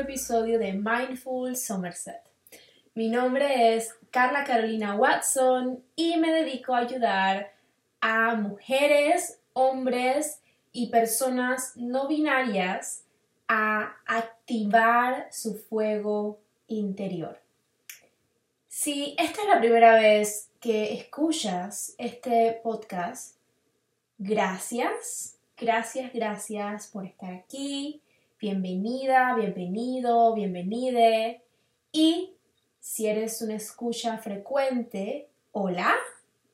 episodio de Mindful Somerset. Mi nombre es Carla Carolina Watson y me dedico a ayudar a mujeres, hombres y personas no binarias a activar su fuego interior. Si esta es la primera vez que escuchas este podcast, gracias, gracias, gracias por estar aquí. Bienvenida, bienvenido, bienvenide. Y si eres una escucha frecuente, hola,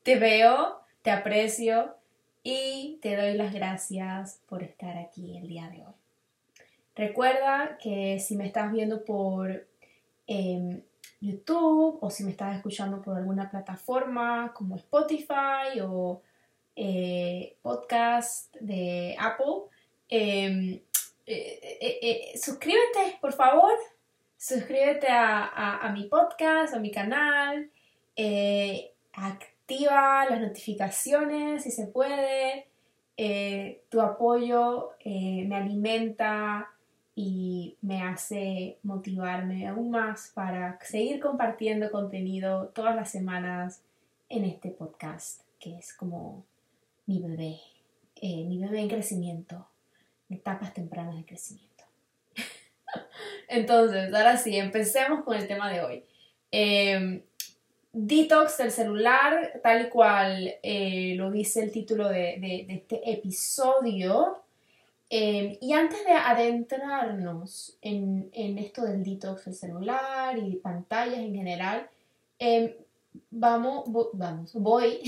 te veo, te aprecio y te doy las gracias por estar aquí el día de hoy. Recuerda que si me estás viendo por em, YouTube o si me estás escuchando por alguna plataforma como Spotify o eh, podcast de Apple, em, eh, eh, suscríbete, por favor. Suscríbete a, mi podcast, a mi canal. activa las notificaciones si se puede. tu apoyo me alimenta y me hace motivarme aún más para seguir compartiendo contenido todas las semanas en este podcast, que es como mi bebé, eh, mi bebé en crecimiento, en etapas tempranas de crecimiento. Entonces, ahora sí, empecemos con el tema de hoy. Em, detox del celular, tal cual eh, lo dice el título de, este episodio, Em, y antes de adentrarnos en, esto del detox del celular y pantallas en general, em, vamos, vamos, voy,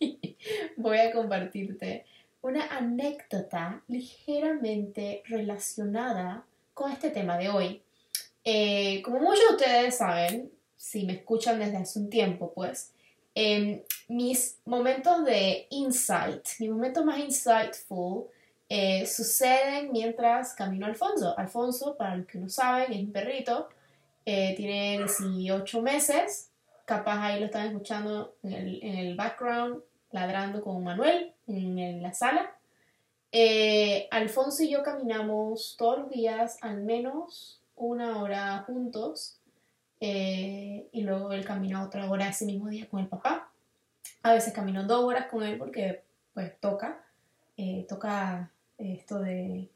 voy a compartirte una anécdota ligeramente relacionada con este tema de hoy. Eh, como muchos de ustedes saben, si me escuchan desde hace un tiempo, pues, em, mis momentos de insight, mis momentos más insightful, eh, suceden mientras camino a Alfonso. Alfonso, para los que no saben, es un perrito, eh, tiene 18 meses, capaz ahí lo están escuchando en el, background, ladrando con Manuel en, la sala. Eh, Alfonso y yo caminamos todos los días al menos una hora juntos y luego él camina otra hora ese mismo día con el papá. A veces camino dos horas con él porque pues toca, toca esto de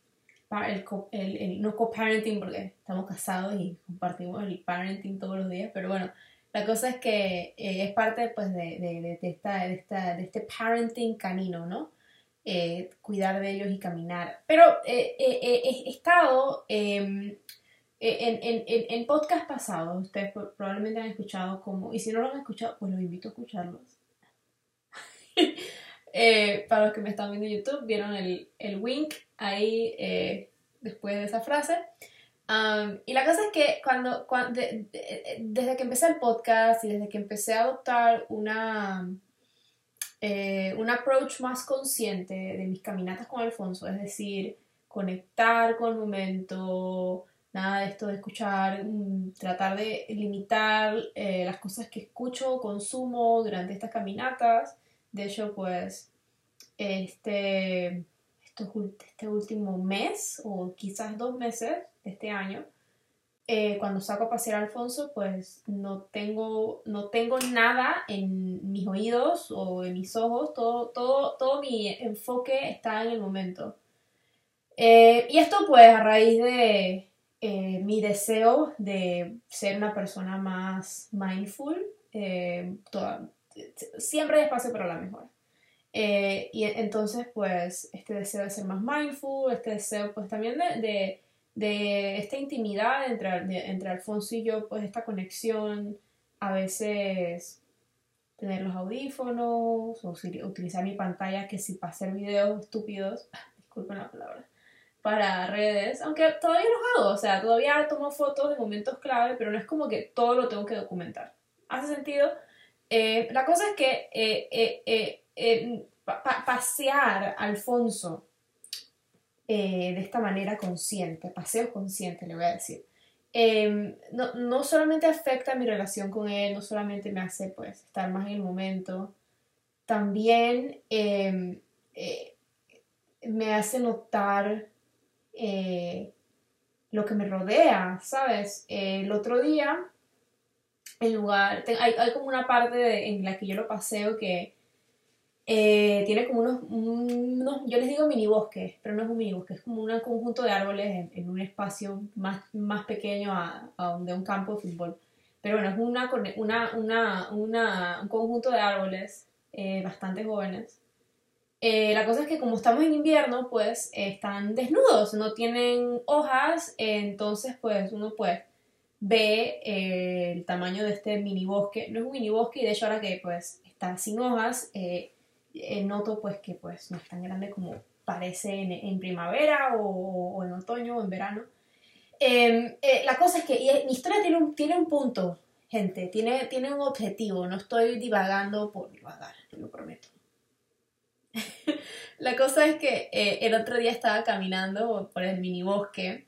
el, el, no co-parenting porque estamos casados y compartimos el parenting todos los días, pero bueno, la cosa es que eh, es parte pues de, de, de, esta, de, esta, de este parenting canino, ¿no? Eh, cuidar de ellos y caminar. Pero eh, he estado em, en, en, en, podcast pasados, ustedes probablemente han escuchado como, y si no lo han escuchado, pues los invito a escucharlos. Eh, para los que me están viendo en YouTube, vieron el, el wink ahí eh, después de esa frase. Y la cosa es que cuando, desde que empecé el podcast y desde que empecé a adoptar una, eh, un approach más consciente de mis caminatas con Alfonso, es decir, conectar con el momento, nada de esto de escuchar, mm, tratar de limitar las cosas que escucho consumo durante estas caminatas, de hecho, pues, este, este último mes o quizás dos meses este año, eh, cuando saco a pasear a Alfonso, pues no tengo, no tengo nada en mis oídos o en mis ojos, todo, todo, todo mi enfoque está en el momento. Eh, y esto pues a raíz de eh, mi deseo de ser una persona más mindful, toda, siempre hay espacio para la mejora. Eh, y entonces, pues, este deseo de ser más mindful, este deseo, pues, también de, de, esta intimidad entre, entre Alfonso y yo, pues, esta conexión, a veces tener los audífonos o utilizar mi pantalla que si para hacer videos estúpidos, disculpen la palabra, para redes, aunque todavía los hago, o sea, todavía tomo fotos de momentos clave, pero no es como que todo lo tengo que documentar. ¿Hace sentido? Eh, la cosa es que eh, eh, pasear a Alfonso de esta manera consciente, paseo consciente, le voy a decir, em, no, solamente afecta mi relación con él, no solamente me hace pues estar más en el momento, también em, me hace notar eh, lo que me rodea, ¿sabes? el otro día, en lugar, hay, hay, como una parte en la que yo lo paseo que eh, tiene como unos, unos, yo les digo mini bosques, pero no es un mini bosque, es como un conjunto de árboles en, un espacio más, más pequeño a, a, de un campo de fútbol. Pero bueno, es una, una, una, una un conjunto de árboles eh, bastante jóvenes. Eh, la cosa es que como estamos en invierno, pues están desnudos, no tienen hojas, entonces pues uno pues ve el tamaño de este mini bosque. No es un mini bosque y de hecho ahora que pues está sin hojas, eh, noto pues que pues no es tan grande como parece en, primavera o, en otoño o en verano. Em, eh, la cosa es que mi historia tiene un, tiene un punto, gente, tiene, tiene un objetivo, no estoy divagando por divagar, lo prometo. la cosa es que eh, el otro día estaba caminando por el mini bosque,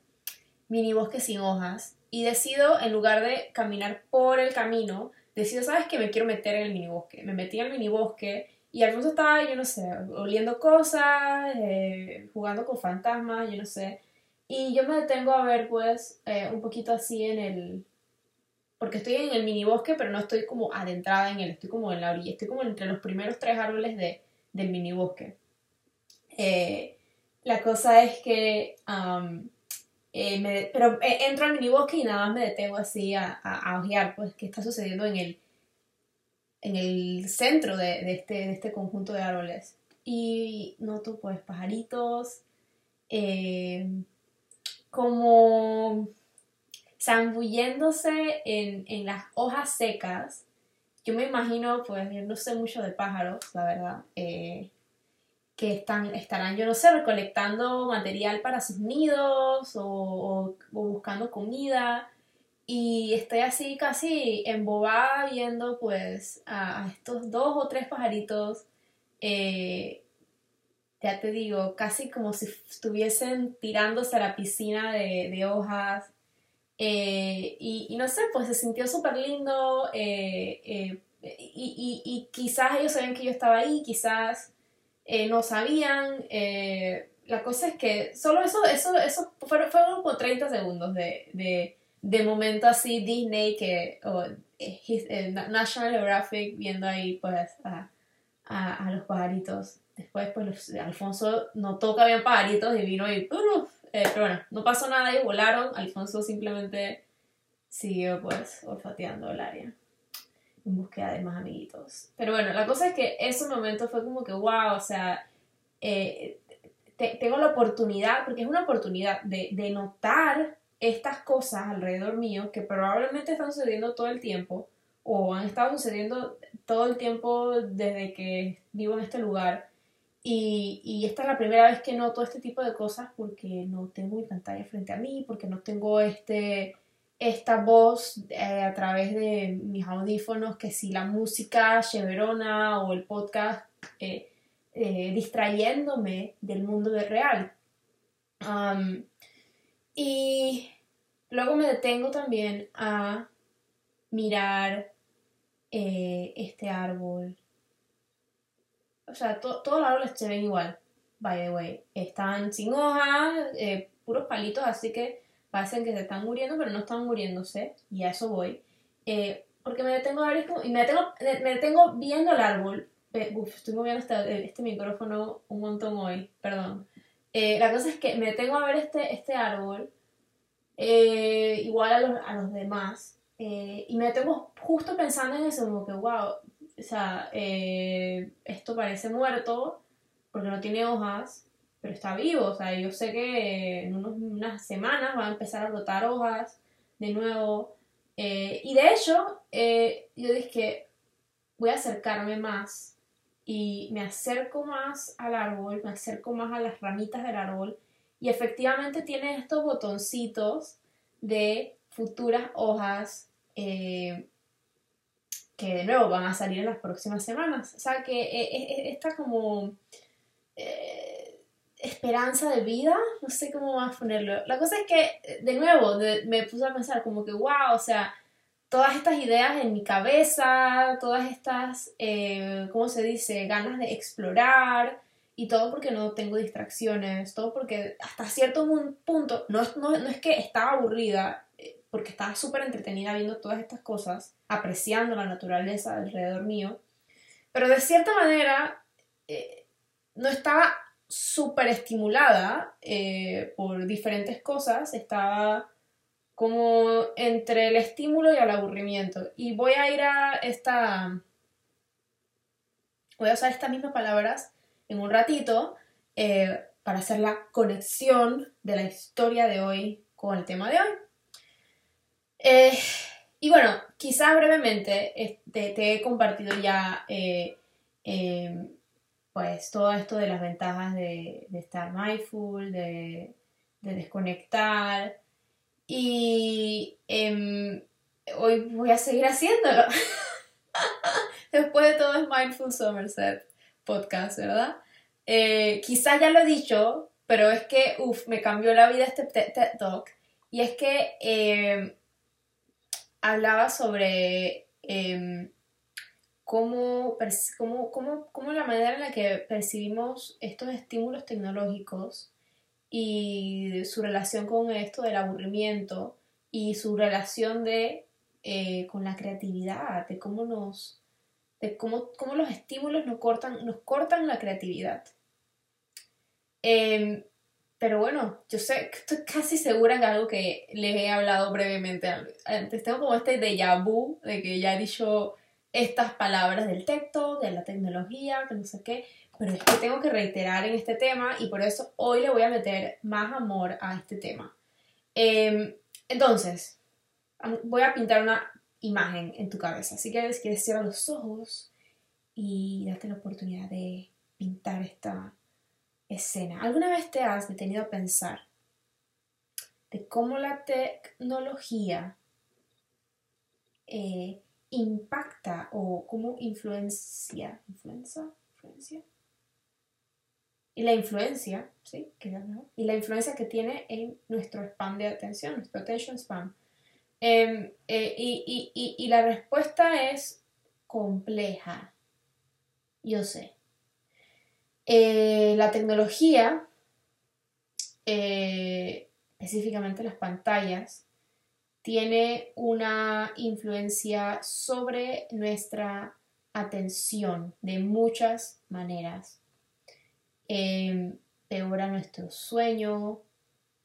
mini bosque sin hojas, y decido, en lugar de caminar por el camino, decido, ¿sabes qué? Me quiero meter en el mini bosque. Me metí en el mini bosque y Alfonso estaba, yo no sé, oliendo cosas, eh, jugando con fantasmas, yo no sé. Y yo me detengo a ver, pues, eh, un poquito así en el... Porque estoy en el mini bosque, pero no estoy como adentrada en él, estoy como en la orilla, estoy como entre los primeros tres árboles de, del mini bosque. Eh, la cosa es que... pero entro al mini bosque y nada más me detengo así a, a, a ojear, pues, qué está sucediendo en el en el centro de, este, de este conjunto de árboles. Y noto pues pajaritos, eh, como zambulléndose en, en, las hojas secas. Yo me imagino, pues yo no sé mucho de pájaros, la verdad, eh, que están, estarán, yo no sé, recolectando material para sus nidos o buscando comida y estoy así casi embobada viendo pues a, estos dos o tres pajaritos, eh, ya te digo, casi como si estuviesen tirándose a la piscina de, hojas. Eh, y, no sé, pues se sintió súper lindo eh, y, y, quizás ellos sabían que yo estaba ahí, quizás no sabían. la cosa es que solo eso, eso, eso fueron, fueron como 30 segundos de de momento así Disney que o eh, eh, National Geographic viendo ahí pues a, a, los pajaritos. Después pues Alfonso notó que había pajaritos y vino y eh, pero bueno no pasó nada y volaron. Alfonso simplemente siguió pues olfateando el área en búsqueda de más amiguitos. Pero bueno la cosa es que ese momento fue como que wow o sea tengo la oportunidad porque es una oportunidad de, de notar estas cosas alrededor mío que probablemente están sucediendo todo el tiempo o han estado sucediendo todo el tiempo desde que vivo en este lugar. Y, y, esta es la primera vez que noto este tipo de cosas porque no tengo mi pantalla frente a mí, porque no tengo este, esta voz eh, a través de mis audífonos, que si la música cheverona o el podcast eh, eh, distrayéndome del mundo de real. Y luego me detengo también a mirar eh, este árbol. O sea, todos los árboles se ven igual, by the way. Están sin hojas, eh, puros palitos, así que parecen que se están muriendo, pero no están muriéndose. Y a eso voy. Eh, porque me detengo a ver y me detengo, me detengo viendo el árbol. Uf, estoy moviendo este, este micrófono un montón hoy, perdón. Eh, la cosa es que me tengo a ver este, este árbol eh, igual a los, a los demás eh, y me tengo justo pensando en eso, como que, wow, o sea, esto parece muerto porque no tiene hojas, pero está vivo, o sea, yo sé que en unas semanas va a empezar a brotar hojas de nuevo. y de hecho, yo dije voy a acercarme más y me acerco más al árbol, me acerco más a las ramitas del árbol y efectivamente tiene estos botoncitos de futuras hojas eh, que de nuevo van a salir en las próximas semanas. O sea que eh, eh, esta como esperanza de vida, no sé cómo más ponerlo. La cosa es que, de nuevo, me puse a pensar como que, wow, o sea, todas estas ideas en mi cabeza, todas estas, eh, ¿cómo se dice?, ganas de explorar y todo porque no tengo distracciones, todo porque hasta cierto punto, no, no, no es que estaba aburrida, eh, porque estaba súper entretenida viendo todas estas cosas, apreciando la naturaleza alrededor mío, pero de cierta manera eh, no estaba súper estimulada por diferentes cosas, estaba como entre el estímulo y el aburrimiento. Y voy a ir a esta... Voy a usar estas mismas palabras en un ratito eh, para hacer la conexión de la historia de hoy con el tema de hoy. Eh, y bueno, quizás brevemente te, he compartido ya eh, em, pues todo esto de las ventajas de, estar mindful, de, desconectar. Y em, hoy voy a seguir haciéndolo. Después de todo es Mindful Somerset podcast, ¿verdad? Eh, quizás ya lo he dicho, pero es que, uff, me cambió la vida este TED Talk. Y es que eh, hablaba sobre em, cómo, cómo, cómo, cómo, la manera en la que percibimos estos estímulos tecnológicos y su relación con esto del aburrimiento y su relación de, eh, con la creatividad, de cómo nos de cómo, los estímulos nos cortan, nos cortan la creatividad. Em, pero bueno, yo sé, estoy casi segura que algo que les he hablado brevemente antes. Tengo como este déjà vu de que ya he dicho estas palabras del texto, de la tecnología, que no sé qué, pero es que tengo que reiterar en este tema y por eso hoy le voy a meter más amor a este tema. Em, entonces, voy a pintar una imagen en tu cabeza. Así que si quieres cierra los ojos y date la oportunidad de pintar esta escena. ¿Alguna vez te has detenido a pensar de cómo la tecnología eh, impacta o cómo influencia, influencia, influencia, y la influencia, ¿sí? Y la influencia que tiene en nuestro spam de atención, nuestro attention spam. Em, eh, y, la respuesta es compleja. Yo sé. Eh, la tecnología, eh, específicamente las pantallas, tiene una influencia sobre nuestra atención de muchas maneras. Eh, peora nuestro sueño,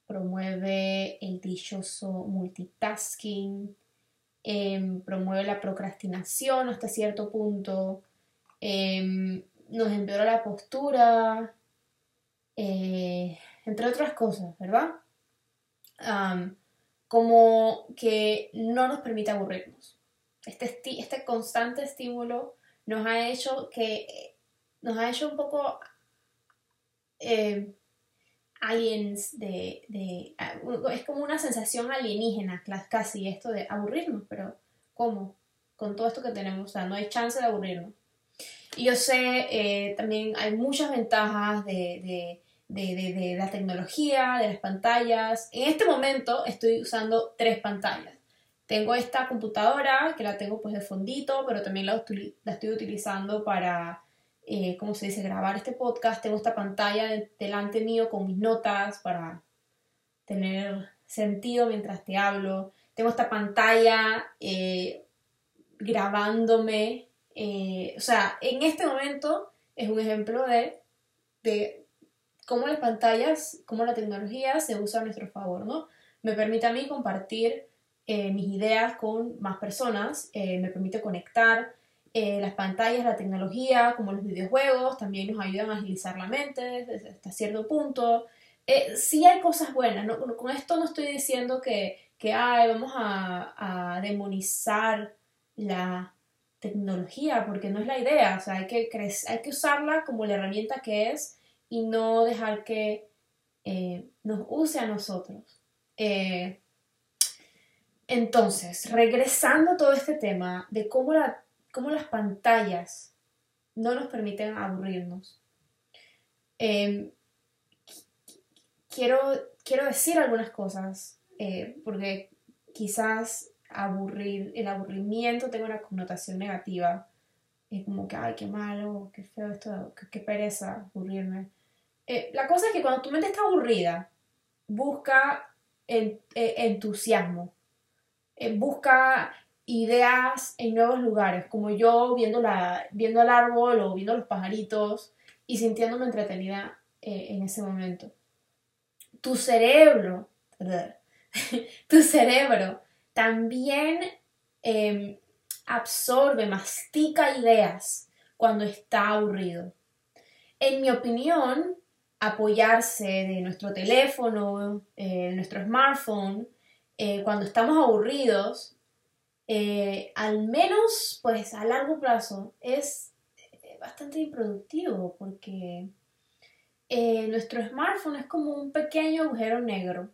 promueve el dichoso multitasking, em, promueve la procrastinación hasta cierto punto, em, nos empeora la postura, eh, entre otras cosas, ¿verdad? como que no nos permite aburrirnos. Este, este constante estímulo nos ha hecho que nos ha hecho un poco eh, aliens, de, ah, es como una sensación alienígena casi esto de aburrirnos, pero ¿cómo? Con todo esto que tenemos, no hay chance de aburrirnos. Y yo sé, eh, también hay muchas ventajas de, de, la tecnología, de las pantallas. En este momento estoy usando tres pantallas. Tengo esta computadora que la tengo pues de fondito, pero también la, la estoy utilizando para eh, ¿cómo se dice?, grabar este podcast. Tengo esta pantalla delante mío con mis notas para tener sentido mientras te hablo. Tengo esta pantalla eh, grabándome. Eh, o sea, en este momento es un ejemplo de, de cómo las pantallas, cómo la tecnología se usa a nuestro favor, ¿no? Me permite a mí compartir mis ideas con más personas, me permite conectar, eh, las pantallas, la tecnología, como los videojuegos, también nos ayudan a agilizar la mente hasta cierto punto. Eh, sí hay cosas buenas, con esto no estoy diciendo que, que vamos a, demonizar la tecnología, porque no es la idea, o sea, hay que, hay que usarla como la herramienta que es y no dejar que eh, nos use a nosotros. entonces, regresando a todo este tema de cómo la cómo las pantallas no nos permiten aburrirnos. Em, quiero, quiero decir algunas cosas, eh, porque quizás aburrir, el aburrimiento tenga una connotación negativa, y como que, ay, qué malo, qué feo esto, qué, pereza aburrirme. Eh, la cosa es que cuando tu mente está aburrida, busca eh, entusiasmo, busca ideas en nuevos lugares, como yo viendo, la, viendo el árbol o viendo los pajaritos y sintiéndome entretenida en ese momento. Tu cerebro, tu cerebro también em, absorbe, mastica ideas cuando está aburrido. En mi opinión, apoyarse de nuestro teléfono, eh, nuestro smartphone, eh, cuando estamos aburridos, eh, al menos pues a largo plazo es bastante improductivo porque nuestro smartphone es como un pequeño agujero negro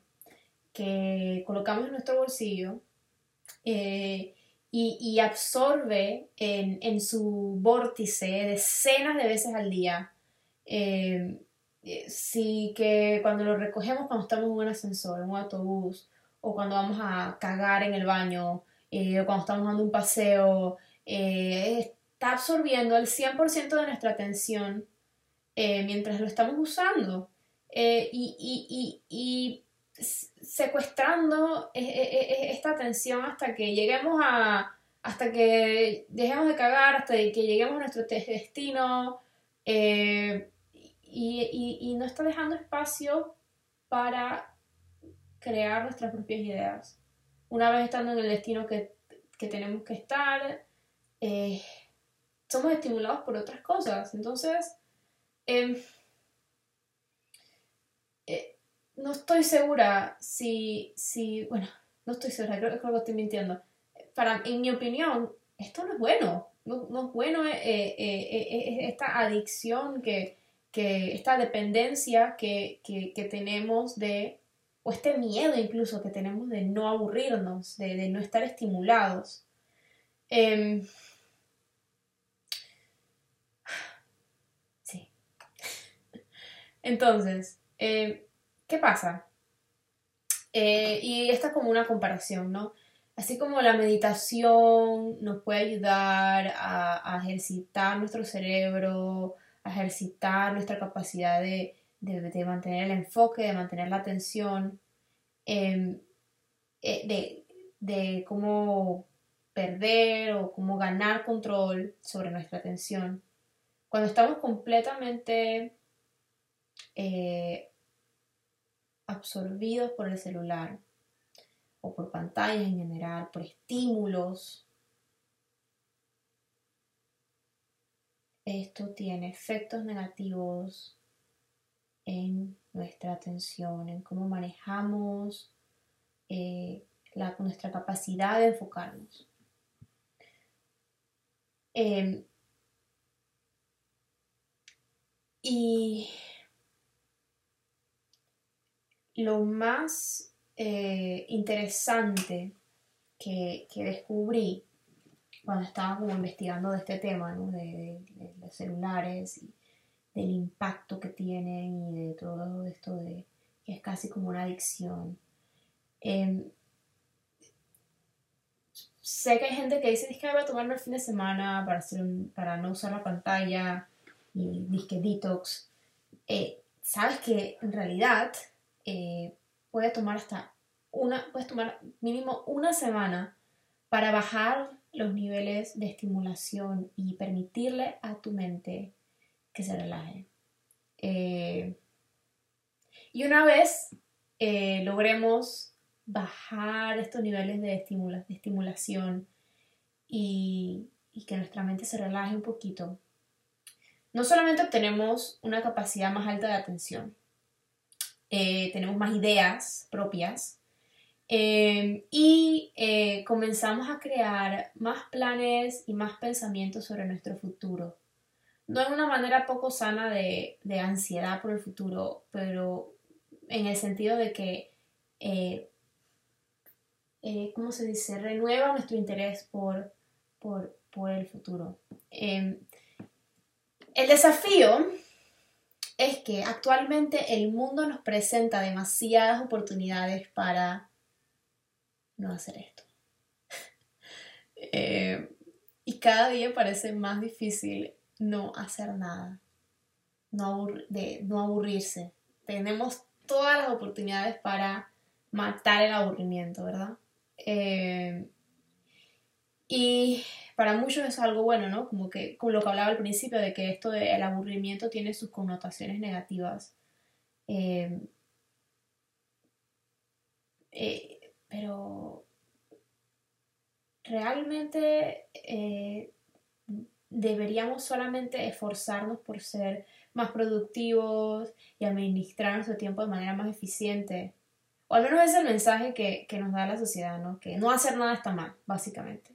que colocamos en nuestro bolsillo y, absorbe en, su vórtice decenas de veces al día. Eh, eh, sí que cuando lo recogemos cuando estamos en un ascensor, en un autobús, o cuando vamos a cagar en el baño, eh, cuando estamos dando un paseo, está absorbiendo el 100% de nuestra atención mientras lo estamos usando. y, y secuestrando esta atención hasta que lleguemos a, hasta que dejemos de cagar, hasta que lleguemos a nuestro destino eh, y, no está dejando espacio para crear nuestras propias ideas. Una vez estando en el destino que, tenemos que estar, eh, somos estimulados por otras cosas. Entonces, em, eh, no estoy segura si, si, bueno, no estoy segura, creo, que estoy mintiendo. Para, en mi opinión, esto no es bueno. No, es bueno eh, eh, eh, esta adicción, que, esta dependencia que, tenemos de, o este miedo incluso que tenemos de no aburrirnos, de, no estar estimulados. Em, sí. Entonces, ¿Qué pasa? Eh, y esta es como una comparación, ¿no? Así como la meditación nos puede ayudar a, ejercitar nuestro cerebro, a ejercitar nuestra capacidad de, mantener el enfoque, de mantener la atención, em, eh, de, de cómo perder o cómo ganar control sobre nuestra atención. Cuando estamos completamente eh, absorbidos por el celular o por pantallas en general, por estímulos. Esto tiene efectos negativos en nuestra atención, en cómo manejamos eh, nuestra capacidad de enfocarnos. Em, y lo más eh, interesante que, descubrí cuando estaba investigando de este tema, de, los celulares y del impacto que tienen y de todo esto de que es casi como una adicción. Em, sé que hay gente que dice, que voy a tomarme el fin de semana para, hacer para no usar la pantalla y disque detox. Eh, Sabes que en realidad eh, tomar hasta una, puedes tomar mínimo una semana para bajar los niveles de estimulación y permitirle a tu mente que se relaje. Eh, y una vez eh, logremos bajar estos niveles de, de estimulación y, que nuestra mente se relaje un poquito, no solamente obtenemos una capacidad más alta de atención, eh, tenemos más ideas propias eh, y comenzamos a crear más planes y más pensamientos sobre nuestro futuro. No en una manera poco sana de, ansiedad por el futuro, pero en el sentido de que, ¿cómo se dice?, renueva nuestro interés por, por, por el futuro. el desafío es que actualmente el mundo nos presenta demasiadas oportunidades para no hacer esto. Eh, y cada día parece más difícil no hacer nada, no, de, no aburrirse. Tenemos todas las oportunidades para matar el aburrimiento, ¿verdad? Eh, y para muchos es algo bueno, ¿no? Como que, como lo que hablaba al principio, de que esto del aburrimiento tiene sus connotaciones negativas. Eh, eh, pero realmente deberíamos solamente esforzarnos por ser más productivos y administrar nuestro tiempo de manera más eficiente. O al menos es el mensaje que, nos da la sociedad, ¿no? Que no hacer nada está mal, básicamente.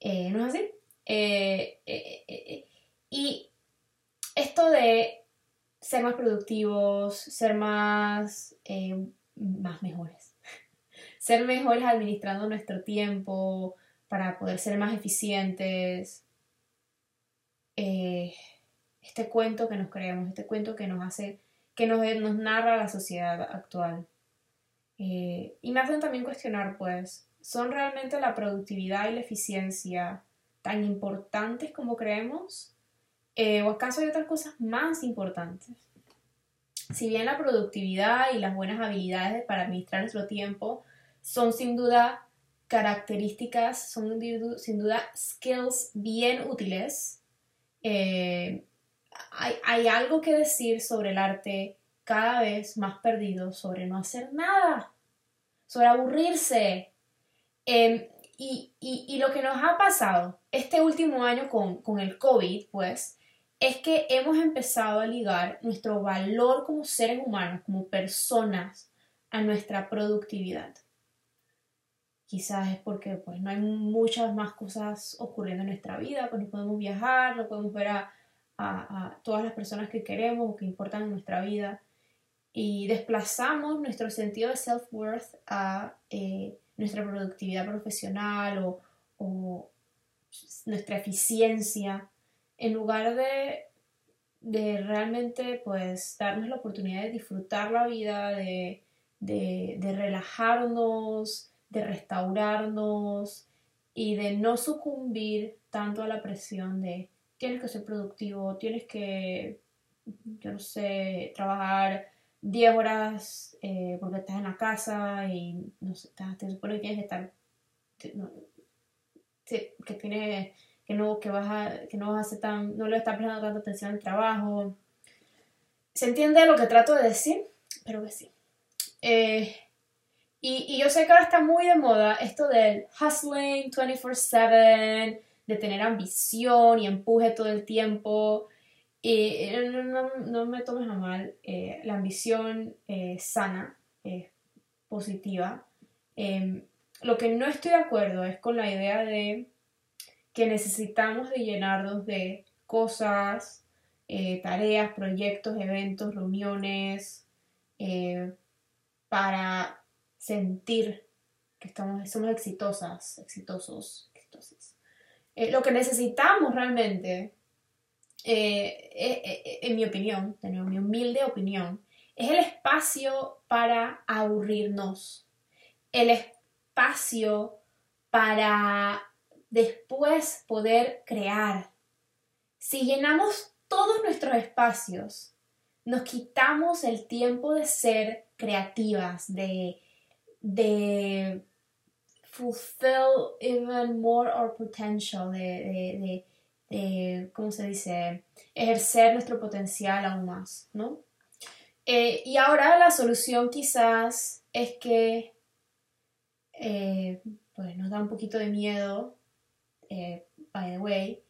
Eh, ¿No es así? Eh, eh, y esto de ser más productivos, ser más, más mejores, ser mejores administrando nuestro tiempo para poder ser más eficientes, eh, este cuento que nos creemos, este cuento que nos hace, que nos, nos narra la sociedad actual. Eh, y me hacen también cuestionar, pues, ¿son realmente la productividad y la eficiencia tan importantes como creemos? Eh, ¿O acaso hay otras cosas más importantes? Si bien la productividad y las buenas habilidades para administrar nuestro tiempo son sin duda características, son sin duda skills bien útiles, eh, hay, algo que decir sobre el arte cada vez más perdido, sobre no hacer nada, sobre aburrirse. Em, y, lo que nos ha pasado este último año con, con el COVID, pues, es que hemos empezado a ligar nuestro valor como seres humanos, como personas, a nuestra productividad. Quizás es porque pues, no hay muchas más cosas ocurriendo en nuestra vida, pues no podemos viajar, no podemos ver a, todas las personas que queremos o que importan en nuestra vida. Y desplazamos nuestro sentido de self-worth a eh, nuestra productividad profesional o, o, nuestra eficiencia, en lugar de, de, realmente pues darnos la oportunidad de disfrutar la vida, de, de, de relajarnos, de restaurarnos y de no sucumbir tanto a la presión de tienes que ser productivo, tienes que, yo no sé, trabajar 10 horas eh, porque estás en la casa y no sé, te supone que tienes que estar, que tienes, que no, que vas a, que no vas a hacer tan, no le estás prestando tanta atención al trabajo. ¿Se entiende lo que trato de decir? Pero que sí. Eh, y, yo sé que ahora está muy de moda esto del hustling 24/7, de tener ambición y empuje todo el tiempo. Y no, me tomes a mal, eh, la ambición es sana, es positiva. Em, lo que no estoy de acuerdo es con la idea de que necesitamos de llenarnos de cosas, eh, tareas, proyectos, eventos, reuniones, eh, para sentir que estamos, somos exitosas, exitosos, exitosas. Eh, lo que necesitamos realmente, eh, eh, en mi opinión, en mi humilde opinión, es el espacio para aburrirnos, el espacio para después poder crear. Si llenamos todos nuestros espacios, nos quitamos el tiempo de ser creativas, de de fulfill even more our potential, de, ¿cómo se dice? Ejercer nuestro potencial aún más, ¿no? Eh, y ahora la solución quizás es que, eh, pues nos da un poquito de miedo, eh, by the way,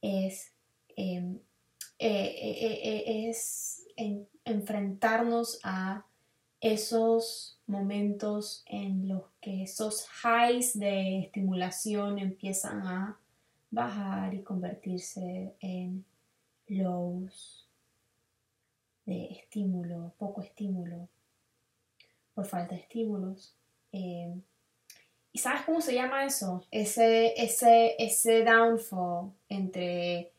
es, em, es enfrentarnos a esos momentos en los que esos highs de estimulación empiezan a bajar y convertirse en lows de estímulo, poco estímulo, por falta de estímulos. Eh, ¿Y sabes cómo se llama eso? Ese, ese, ese downfall entre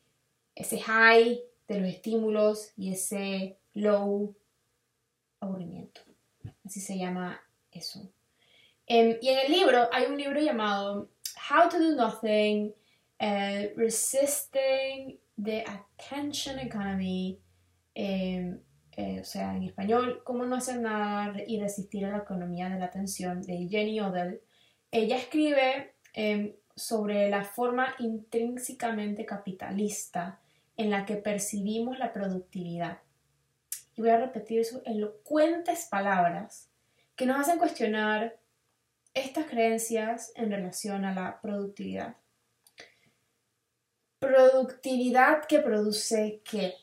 ese high de los estímulos y ese low aburrimiento. Así se llama eso. Em, y en el libro hay un libro llamado How to Do Nothing, eh, Resisting the Attention Economy, em, eh, o sea, en español, Cómo no hacer nada y resistir a la economía de la atención, de Jenny Odell. Ella escribe em, sobre la forma intrínsecamente capitalista en la que percibimos la productividad. Y voy a repetir sus elocuentes palabras que nos hacen cuestionar estas creencias en relación a la productividad. Productividad que produce qué?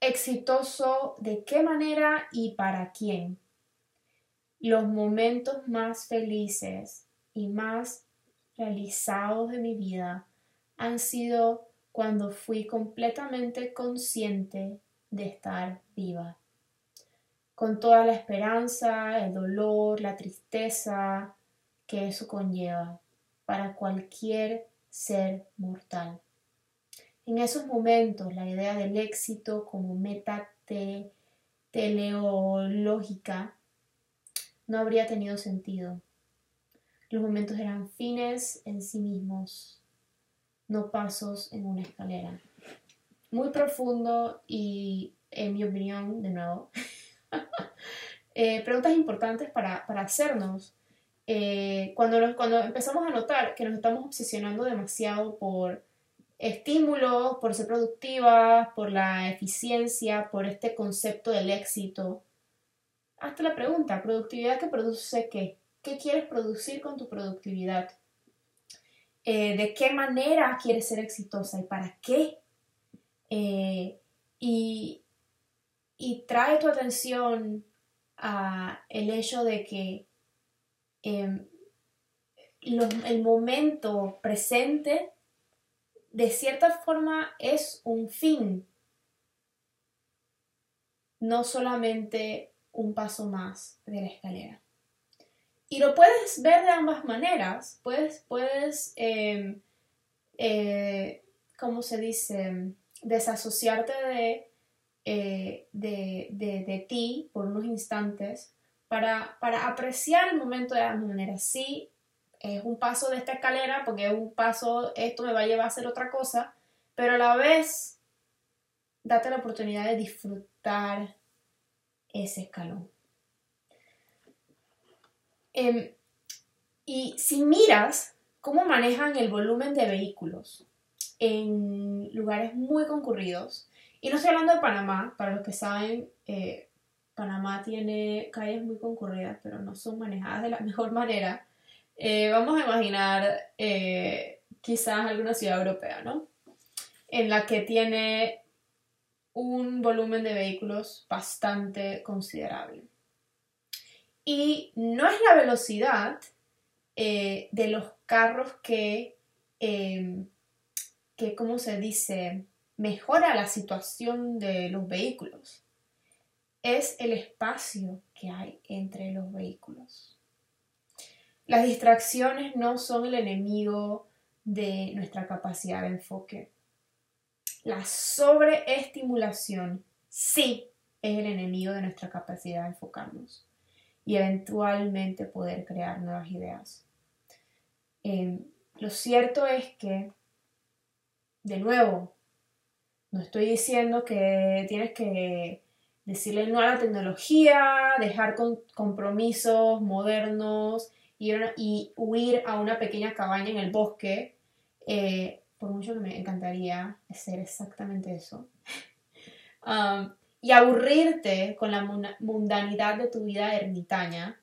Exitoso de qué manera y para quién. Los momentos más felices y más realizados de mi vida han sido cuando fui completamente consciente de estar viva. Con toda la esperanza, el dolor, la tristeza que eso conlleva para cualquier ser mortal. En esos momentos, la idea del éxito como meta teleológica no habría tenido sentido. Los momentos eran fines en sí mismos, no pasos en una escalera. Muy profundo y, en mi opinión, de nuevo, eh, preguntas importantes para, hacernos. Eh, cuando, cuando empezamos a notar que nos estamos obsesionando demasiado por estímulos, por ser productivas, por la eficiencia, por este concepto del éxito, hazte la pregunta, ¿productividad que produce qué? ¿Qué quieres producir con tu productividad? Eh, ¿De qué manera quieres ser exitosa y para qué? Eh, y, trae tu atención a el hecho de que em, el momento presente de cierta forma es un fin, no solamente un paso más de la escalera. Y lo puedes ver de ambas maneras. Puedes, puedes em, eh, ¿cómo se dice? Desasociarte eh, de, de, ti por unos instantes para, para apreciar el momento de ambas maneras. Sí, es un paso de esta escalera porque es un paso, esto me va a llevar a hacer otra cosa, pero a la vez date la oportunidad de disfrutar ese escalón. Em, y si miras cómo manejan el volumen de vehículos en lugares muy concurridos, y no estoy hablando de Panamá, para los que saben, eh, Panamá tiene calles muy concurridas, pero no son manejadas de la mejor manera. Eh, vamos a imaginar eh, quizás alguna ciudad europea, ¿no? En la que tiene un volumen de vehículos bastante considerable. Y no es la velocidad de los carros que, em, que, ¿cómo se dice?, mejora la situación de los vehículos. Es el espacio que hay entre los vehículos. Las distracciones no son el enemigo de nuestra capacidad de enfoque. La sobreestimulación sí es el enemigo de nuestra capacidad de enfocarnos y eventualmente poder crear nuevas ideas. Em, lo cierto es que, de nuevo, no estoy diciendo que tienes que decirle no a la tecnología, dejar compromisos modernos y, huir a una pequeña cabaña en el bosque, eh, por mucho que me encantaría hacer exactamente eso. Um, y aburrirte con la mundanidad de tu vida ermitaña,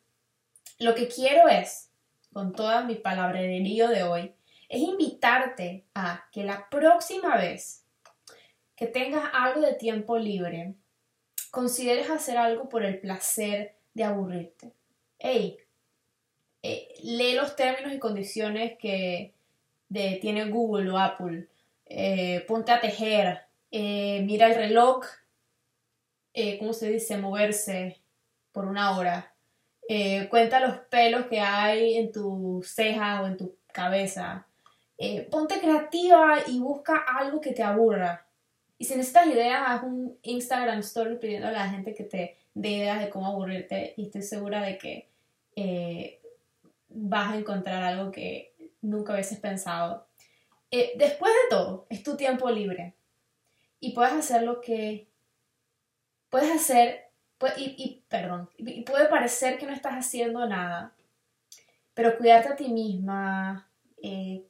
lo que quiero es, con toda mi palabrería de hoy, es invitarte a que la próxima vez que tengas algo de tiempo libre, consideres hacer algo por el placer de aburrirte. Hey, eh, lee los términos y condiciones que tiene Google o Apple. Eh, ponte a tejer. Eh, mira el reloj eh, ¿cómo se dice? Moverse por una hora. Cuenta los pelos que hay en tu ceja o en tu cabeza. Eh, ponte creativa y busca algo que te aburra. Y si necesitas ideas, haz un Instagram story pidiendo a la gente que te dé ideas de cómo aburrirte y estoy segura de que vas a encontrar algo que nunca hubieses pensado. eh, después de todo, es tu tiempo libre. Y puedes hacer lo que... Puedes hacer... Y, y perdón, y puede parecer que no estás haciendo nada, pero cuidarte a ti misma, eh,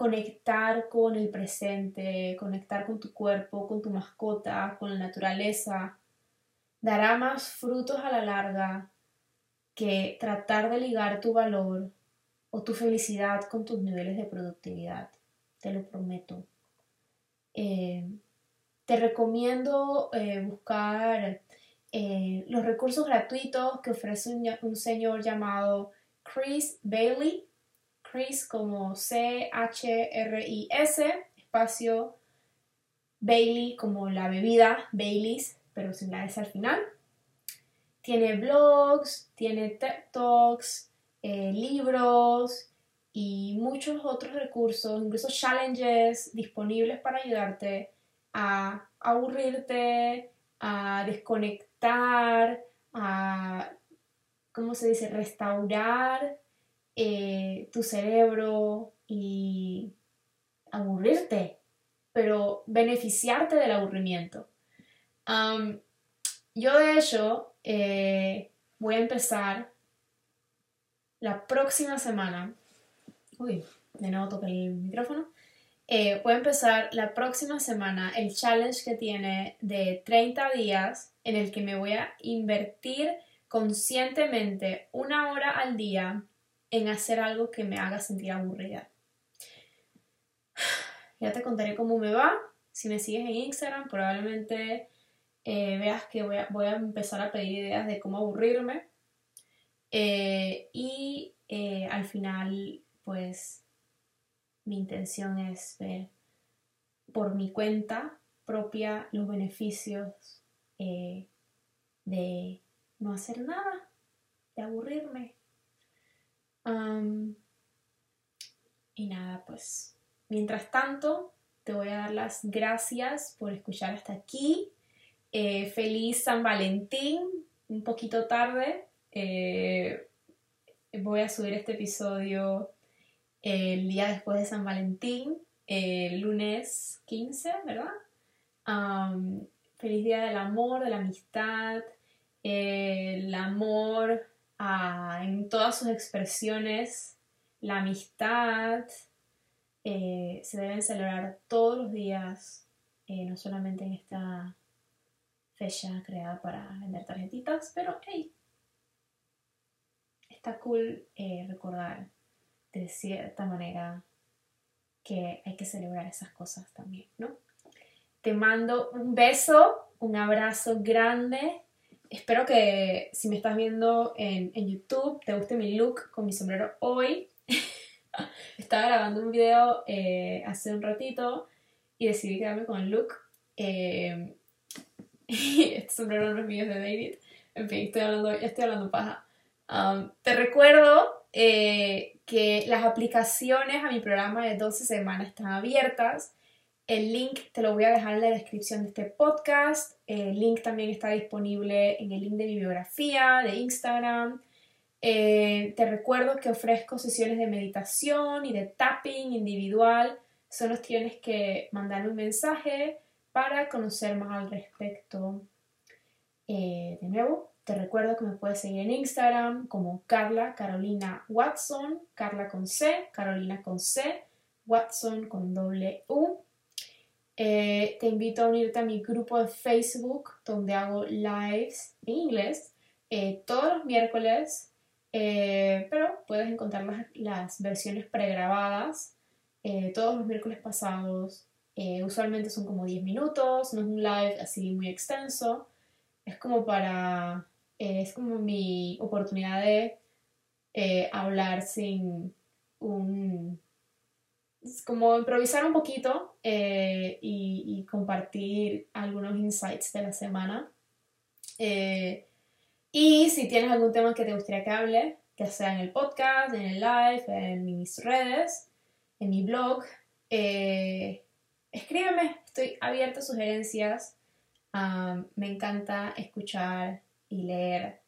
conectar con el presente, conectar con tu cuerpo, con tu mascota, con la naturaleza, dará más frutos a la larga que tratar de ligar tu valor o tu felicidad con tus niveles de productividad. Te lo prometo. Eh, te recomiendo eh, buscar los recursos gratuitos que ofrece un señor llamado Chris Bailey, Chris como C-H-R-I-S, espacio Bailey como la bebida, Baileys, pero sin la S al final. Tiene blogs, tiene TED Talks, eh, libros y muchos otros recursos, incluso challenges disponibles para ayudarte a aburrirte, a desconectar, a ¿cómo se dice?, restaurar eh, tu cerebro y aburrirte, pero beneficiarte del aburrimiento. yo de hecho eh, voy a empezar la próxima semana. Uy, de nuevo toqué el micrófono. Eh, voy a empezar la próxima semana el challenge que tiene de 30 días en el que me voy a invertir conscientemente una hora al día en hacer algo que me haga sentir aburrida. Ya te contaré cómo me va. Si me sigues en Instagram, probablemente eh, veas que voy a, empezar a pedir ideas de cómo aburrirme. Eh, y eh, al final, pues, mi intención es ver por mi cuenta propia los beneficios de no hacer nada, de aburrirme. Y nada, pues mientras tanto, te voy a dar las gracias por escuchar hasta aquí. Eh, feliz San Valentín, un poquito tarde. Eh, voy a subir este episodio el día después de San Valentín, el lunes 15, ¿verdad? feliz día del amor, de la amistad, el amor en todas sus expresiones, la amistad, eh, se deben celebrar todos los días, eh, no solamente en esta fecha creada para vender tarjetitas, pero hey, está cool eh, recordar de cierta manera que hay que celebrar esas cosas también, ¿no? Te mando un beso, un abrazo grande Espero que si me estás viendo en, YouTube te guste mi look con mi sombrero hoy. Estaba grabando un video eh, hace un ratito y decidí quedarme con el look. Eh, este sombrero no es mío, es de David. En fin, estoy hablando, ya estoy hablando paja. Um, te recuerdo eh, que las aplicaciones a mi programa de 12 semanas están abiertas. El link te lo voy a dejar en la descripción de este podcast. El link también está disponible en el link de mi biografía, de Instagram. Eh, te recuerdo que ofrezco sesiones de meditación y de tapping individual. Solo tienes que mandarme un mensaje para conocer más al respecto. Eh, de nuevo, te recuerdo que me puedes seguir en Instagram como Carla Carolina Watson, Carla con C, Carolina con C, Watson con doble U. Eh, te invito a unirte a mi grupo de Facebook donde hago lives en inglés eh, todos los miércoles, eh, pero puedes encontrar las, versiones pregrabadas todos los miércoles pasados. usualmente son como 10 minutos, no es un live así muy extenso. Es como para, es como mi oportunidad de hablar sin un como improvisar un poquito eh, y, compartir algunos insights de la semana. Eh, y si tienes algún tema que te gustaría que hable, ya sea en el podcast, en el live, en mis redes, en mi blog, eh, escríbeme, estoy abierta a sugerencias. me encanta escuchar y leer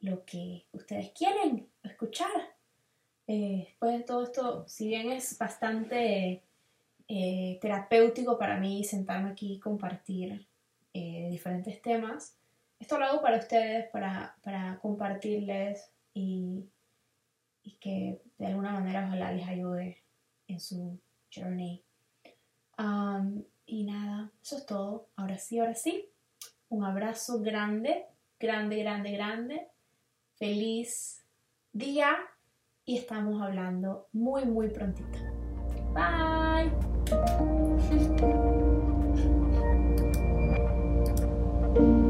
lo que ustedes quieren escuchar. Eh, después de todo esto, si bien es bastante eh, terapéutico para mí sentarme aquí y compartir eh, diferentes temas, esto lo hago para ustedes, para, para compartirles y, que de alguna manera ojalá les ayude en su journey. Y nada, eso es todo. Ahora sí, ahora sí. Un abrazo grande, grande, grande, grande. Feliz día y estamos hablando muy, muy prontito. Bye.